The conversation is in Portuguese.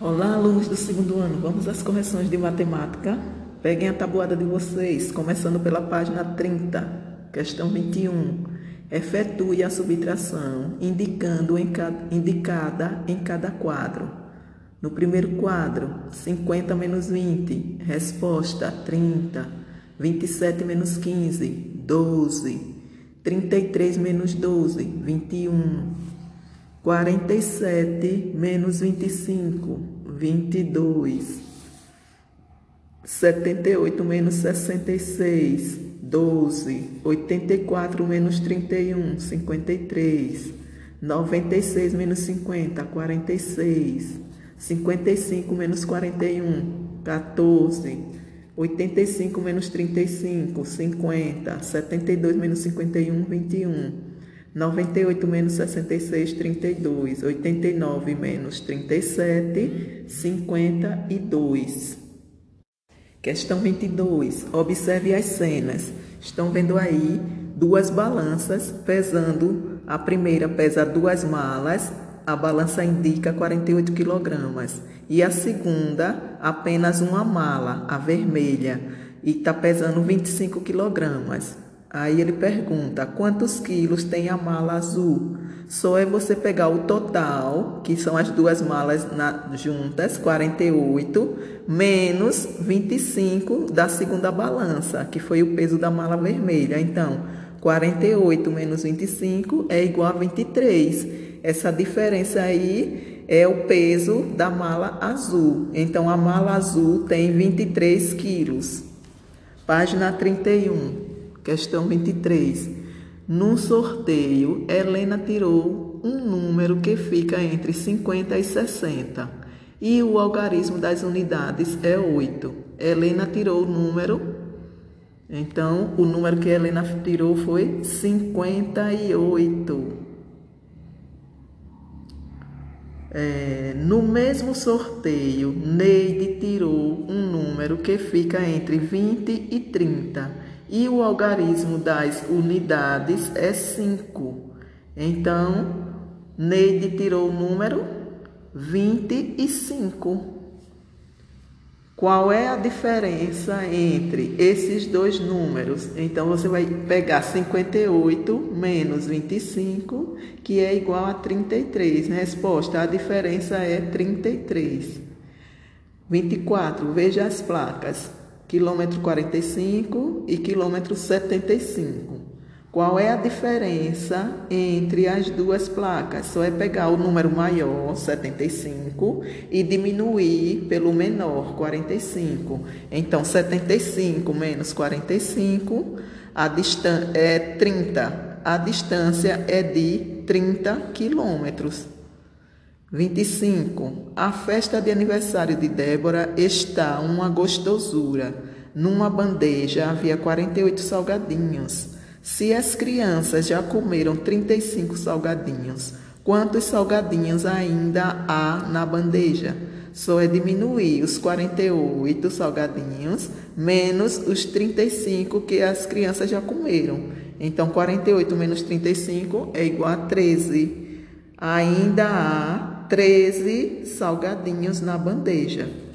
Olá, alunos do segundo ano. Vamos às correções de matemática. Peguem a tabuada de vocês, começando pela página 30, questão 21. Efetue a subtração indicando em cada, indicada em cada quadro. No primeiro quadro, 50 menos 20. Resposta: 30. 27 menos 15, 12. 33 menos 12, 21. 47 menos 25, 22. 78 menos 66, 12. 84 menos 31, 53. 96 menos 50, 46. 55 menos 41, 14. 85 menos 35, 50. 72 menos 51, 21. 98 menos 66, 32. 89 menos 37, 52. Questão 22. Observe as cenas. Estão vendo aí duas balanças pesando. A primeira pesa duas malas, a balança indica 48 quilogramas. E a segunda, apenas uma mala, a vermelha, e está pesando 25 quilogramas. Aí ele pergunta: quantos quilos tem a mala azul? Só é você pegar o total, que são as duas malas na, juntas, 48, menos 25 da segunda balança, que foi o peso da mala vermelha. Então, 48 menos 25 é igual a 23. Essa diferença aí é o peso da mala azul. Então, a mala azul tem 23 quilos. Página 31. Questão 23. Num sorteio, Helena tirou um número que fica entre 50 e 60 e o algarismo das unidades é 8. Helena tirou o número, então o número que Helena tirou foi 58. É, no mesmo sorteio, Neide tirou um número que fica entre 20 e 30 e o algarismo das unidades é 5. Então, Neide tirou o número 25. Qual é a diferença entre esses dois números? Então, você vai pegar 58 menos 25, que é igual a 33. Resposta: a diferença é 33. 24. Veja as placas quilômetro 45 e quilômetro 75. Qual é a diferença entre as duas placas? Só é pegar o número maior, 75, e diminuir pelo menor, 45. Então, 75 menos 45 a é 30. A distância é de 30 quilômetros. 25. A festa de aniversário de Débora está uma gostosura. Numa bandeja havia 48 salgadinhos. Se as crianças já comeram 35 salgadinhos, quantos salgadinhos ainda há na bandeja? Só é diminuir os 48 salgadinhos menos os 35 que as crianças já comeram. Então, 48 menos 35 é igual a 13. Ainda há 13 salgadinhos na bandeja.